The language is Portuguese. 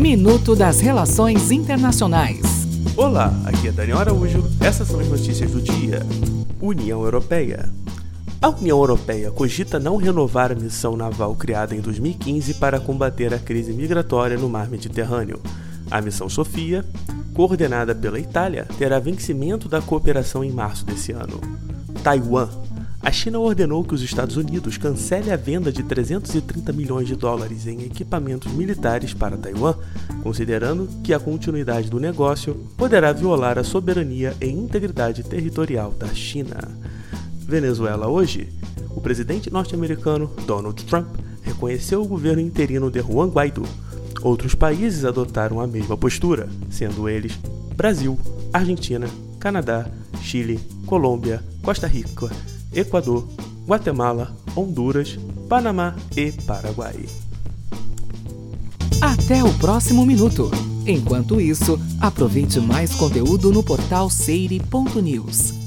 Minuto das Relações Internacionais. Olá, aqui é Daniel Araújo. Essas são as notícias do dia. União Europeia. A União Europeia cogita não renovar a missão naval criada em 2015 para combater a crise migratória no mar Mediterrâneo. A missão Sofia, coordenada pela Itália, terá vencimento da cooperação em março desse ano. Taiwan. A China ordenou que os Estados Unidos cancele a venda de 330 milhões de dólares em equipamentos militares para Taiwan, considerando que a continuidade do negócio poderá violar a soberania e integridade territorial da China. Venezuela hoje, o presidente norte-americano Donald Trump reconheceu o governo interino de Juan Guaidó. Outros países adotaram a mesma postura, sendo eles Brasil, Argentina, Canadá, Chile, Colômbia, Costa Rica, Equador, Guatemala, Honduras, Panamá e Paraguai. Até o próximo minuto. Enquanto isso, aproveite mais conteúdo no portal seire.news.